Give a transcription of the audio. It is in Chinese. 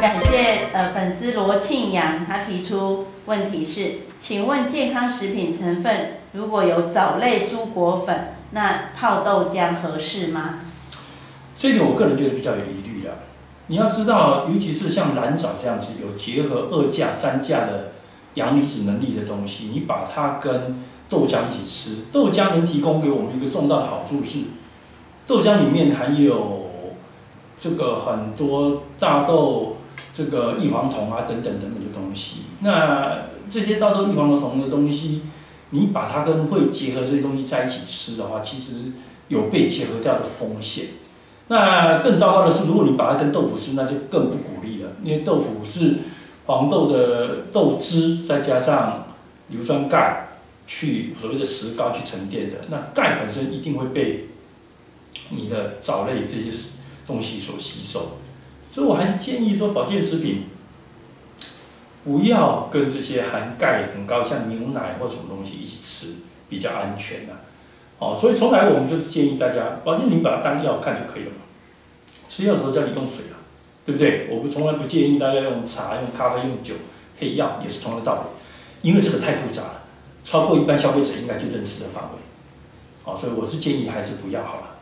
感谢呃粉丝罗庆阳，他提出问题是：请问健康食品成分如果有藻类蔬果粉，那泡豆浆合适吗？这点我个人觉得比较有疑虑的。你要知道，尤其是像蓝藻这样子有结合二价、三价的阳离子能力的东西，你把它跟豆浆一起吃，豆浆能提供给我们一个重大的好处是，豆浆里面含有这个很多大豆这个异黄酮啊等等等等的东西。那这些大豆异黄酮的东西，你把它跟会结合这些东西在一起吃的话，其实有被结合掉的风险。那更糟糕的是，如果你把它跟豆腐吃，那就更不鼓励了，因为豆腐是黄豆的豆汁，再加上硫酸钙去所谓的石膏去沉淀的，那钙本身一定会被你的藻类这些东西所吸收，所以我还是建议说，保健食品不要跟这些含钙很高，像牛奶或什么东西一起吃，比较安全啊。哦，所以从来我们就是建议大家，保健品把它当药看就可以了。吃药的时候叫你用水啊，对不对？我们从来不建议大家用茶、用咖啡、用酒配药，也是同样的道理。因为这个太复杂了，超过一般消费者应该就认识的范围。好，所以我是建议还是不要好了。